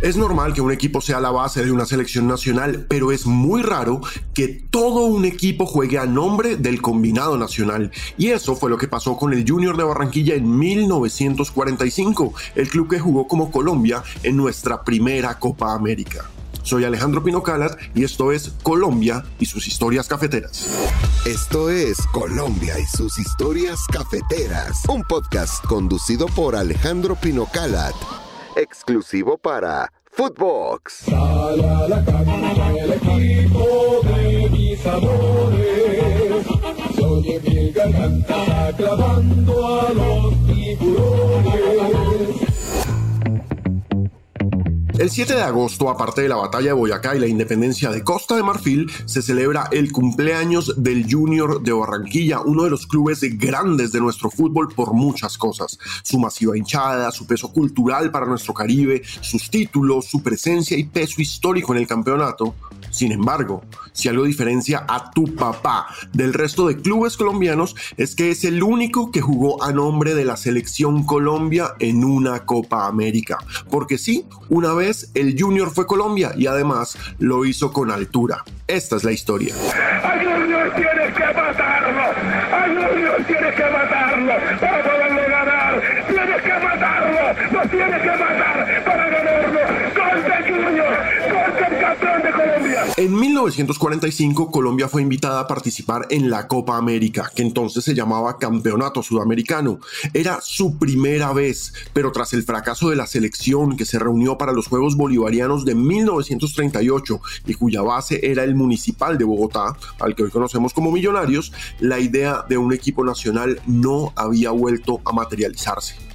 Es normal que un equipo sea la base de una selección nacional, pero es muy raro que todo un equipo juegue a nombre del combinado nacional. Y eso fue lo que pasó con el Junior de Barranquilla en 1945, el club que jugó como Colombia en nuestra primera Copa América. Soy Alejandro Pino Calat y esto es Colombia y sus historias cafeteras. Esto es Colombia y sus historias cafeteras, un podcast conducido por Alejandro Pino Calat exclusivo para Footbox. Sale el equipo de mis amores. Garganta a los tiburones. El 7 de agosto, aparte de la batalla de Boyacá y la independencia de Costa de Marfil, se celebra el cumpleaños del Junior de Barranquilla, uno de los clubes grandes de nuestro fútbol por muchas cosas. Su masiva hinchada, su peso cultural para nuestro Caribe, sus títulos, su presencia y peso histórico en el campeonato. Sin embargo, si algo diferencia a tu papá del resto de clubes colombianos es que es el único que jugó a nombre de la selección Colombia en una Copa América. Porque sí, una vez el Junior fue Colombia y además lo hizo con altura. Esta es la historia. A Junior tienes que matarlo. A Junior tienes que matarlo para poderle ganar. Tienes que matarlo. Lo tienes que matar para ganarlo. Gol de Junior. Gol del campeón de Colombia. En 1945, Colombia fue invitada a participar en la Copa América, que entonces se llamaba Campeonato Sudamericano. Era su primera vez, pero tras el fracaso de la selección que se reunió para los Juegos Bolivarianos de 1938 y cuya base era el Municipal de Bogotá, al que hoy conocemos como Millonarios, la idea de un equipo nacional no había vuelto a materializarse.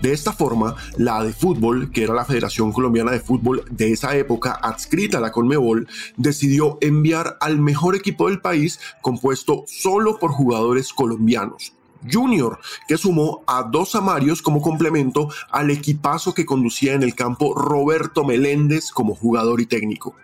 De esta forma, la de fútbol, que era la Federación Colombiana de Fútbol de esa época adscrita a la Conmebol, decidió enviar al mejor equipo del país compuesto solo por jugadores colombianos. Junior, que sumó a dos Amarios como complemento al equipazo que conducía en el campo Roberto Meléndez como jugador y técnico.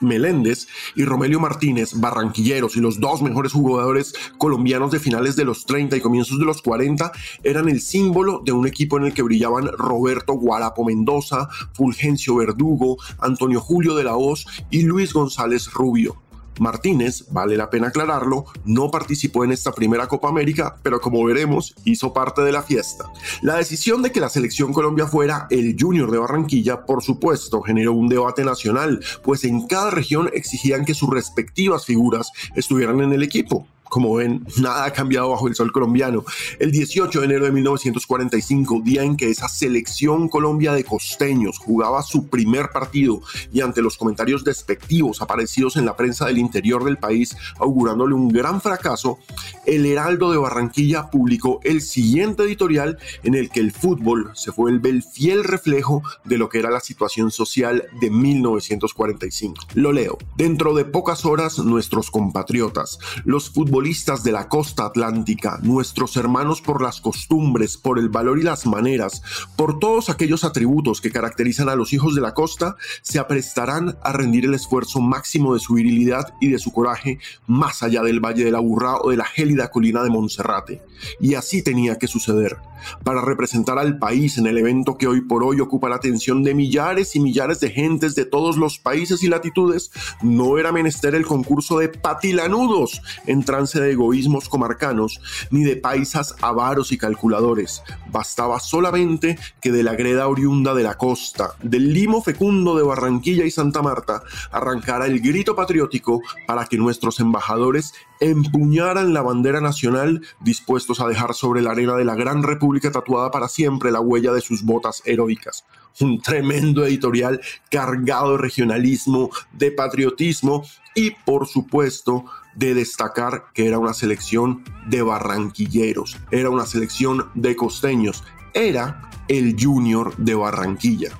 Meléndez y Romelio Martínez, barranquilleros y los dos mejores jugadores colombianos de finales de los 30 y comienzos de los 40, eran el símbolo de un equipo en el que brillaban Roberto Guarapo Mendoza, Fulgencio Verdugo, Antonio Julio de la Hoz y Luis González Rubio. Martínez, vale la pena aclararlo, no participó en esta primera Copa América, pero como veremos, hizo parte de la fiesta. La decisión de que la selección Colombia fuera el Junior de Barranquilla, por supuesto, generó un debate nacional, pues en cada región exigían que sus respectivas figuras estuvieran en el equipo. Como ven, nada ha cambiado bajo el sol colombiano. El 18 de enero de 1945, día en que esa selección Colombia de costeños jugaba su primer partido y ante los comentarios despectivos aparecidos en la prensa del interior del país, augurándole un gran fracaso, el Heraldo de Barranquilla publicó el siguiente editorial en el que el fútbol se vuelve el fiel reflejo de lo que era la situación social de 1945. Lo leo. Dentro de pocas horas, nuestros compatriotas, los futbolistas de la costa atlántica, nuestros hermanos por las costumbres, por el valor y las maneras, por todos aquellos atributos que caracterizan a los hijos de la costa, se aprestarán a rendir el esfuerzo máximo de su virilidad y de su coraje más allá del Valle de la Burra o de la gélida colina de Monserrate. Y así tenía que suceder. Para representar al país en el evento que hoy por hoy ocupa la atención de millares y millares de gentes de todos los países y latitudes, no era menester el concurso de patilanudos en de egoísmos comarcanos, ni de paisas avaros y calculadores. Bastaba solamente que de la greda oriunda de la costa, del limo fecundo de Barranquilla y Santa Marta, arrancara el grito patriótico para que nuestros embajadores empuñaran la bandera nacional dispuestos a dejar sobre la arena de la gran república tatuada para siempre la huella de sus botas heroicas. Un tremendo editorial cargado de regionalismo, de patriotismo y por supuesto de destacar que era una selección de barranquilleros, era una selección de costeños, era el Junior de Barranquilla.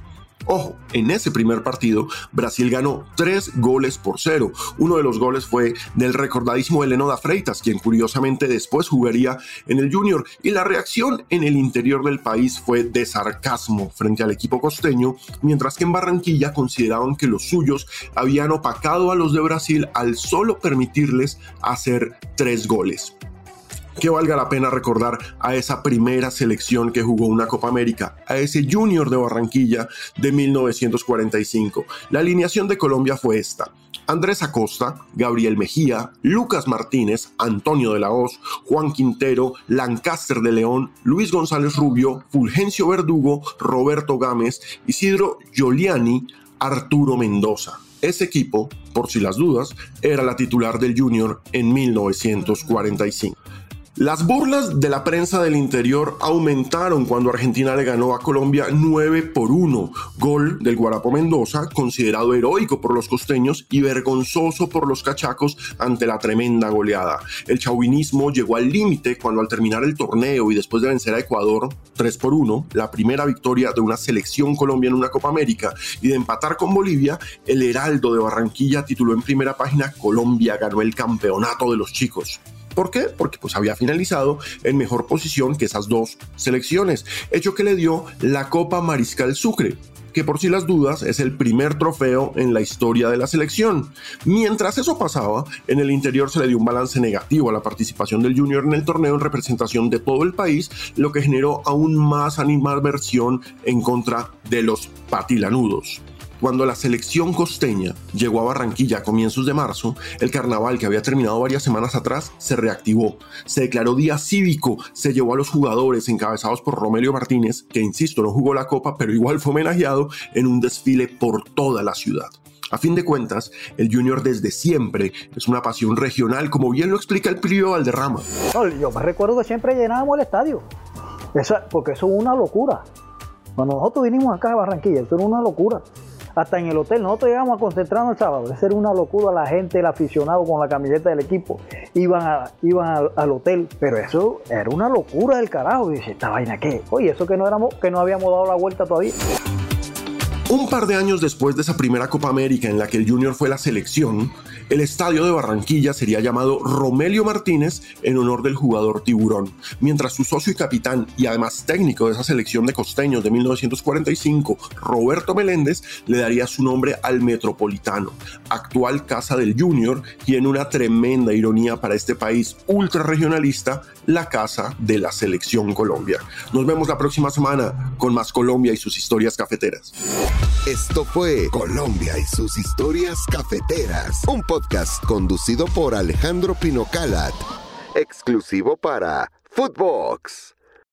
Ojo, en ese primer partido, Brasil ganó tres goles por cero. Uno de los goles fue del recordadísimo Heleno da Freitas, quien curiosamente después jugaría en el Junior. Y la reacción en el interior del país fue de sarcasmo frente al equipo costeño, mientras que en Barranquilla consideraban que los suyos habían opacado a los de Brasil al solo permitirles hacer tres goles. Que valga la pena recordar a esa primera selección que jugó una Copa América, a ese Junior de Barranquilla de 1945. La alineación de Colombia fue esta. Andrés Acosta, Gabriel Mejía, Lucas Martínez, Antonio de la Hoz, Juan Quintero, Lancaster de León, Luis González Rubio, Fulgencio Verdugo, Roberto Gámez, Isidro Giuliani, Arturo Mendoza. Ese equipo, por si las dudas, era la titular del Junior en 1945. Las burlas de la prensa del interior aumentaron cuando Argentina le ganó a Colombia 9 por 1, gol del Guarapo Mendoza, considerado heroico por los costeños y vergonzoso por los cachacos ante la tremenda goleada. El chauvinismo llegó al límite cuando al terminar el torneo y después de vencer a Ecuador 3 por 1, la primera victoria de una selección colombiana en una Copa América y de empatar con Bolivia, el Heraldo de Barranquilla tituló en primera página Colombia ganó el campeonato de los chicos. ¿Por qué? Porque pues había finalizado en mejor posición que esas dos selecciones, hecho que le dio la Copa Mariscal Sucre, que por si las dudas es el primer trofeo en la historia de la selección. Mientras eso pasaba, en el interior se le dio un balance negativo a la participación del Junior en el torneo en representación de todo el país, lo que generó aún más animadversión en contra de los patilanudos. Cuando la selección costeña llegó a Barranquilla a comienzos de marzo, el carnaval que había terminado varias semanas atrás se reactivó. Se declaró día cívico, se llevó a los jugadores encabezados por Romelio Martínez, que insisto no jugó la copa, pero igual fue homenajeado en un desfile por toda la ciudad. A fin de cuentas, el Junior desde siempre es una pasión regional, como bien lo explica el Plio Valderrama. yo me recuerdo que siempre llenábamos el estadio, porque eso es una locura. Cuando nosotros vinimos acá a Barranquilla, eso era una locura hasta en el hotel. Nosotros llegamos a concentrarnos el sábado. Esa era una locura la gente, el aficionado con la camiseta del equipo. Iban, iban al, hotel, pero eso era una locura del carajo. dice, ¿esta vaina qué? Oye, eso que no, éramos, que no habíamos dado la vuelta todavía. Un par de años después de esa primera Copa América en la que el Junior fue la selección, el estadio de Barranquilla sería llamado Romelio Martínez en honor del jugador tiburón, mientras su socio y capitán y además técnico de esa selección de costeños de 1945, Roberto Meléndez, le daría su nombre al Metropolitano, actual casa del Junior y en una tremenda ironía para este país ultra regionalista, la casa de la selección Colombia. Nos vemos la próxima semana con más Colombia y sus historias cafeteras. Esto fue Colombia y sus historias cafeteras, un podcast conducido por Alejandro Pinocalat, exclusivo para Footbox.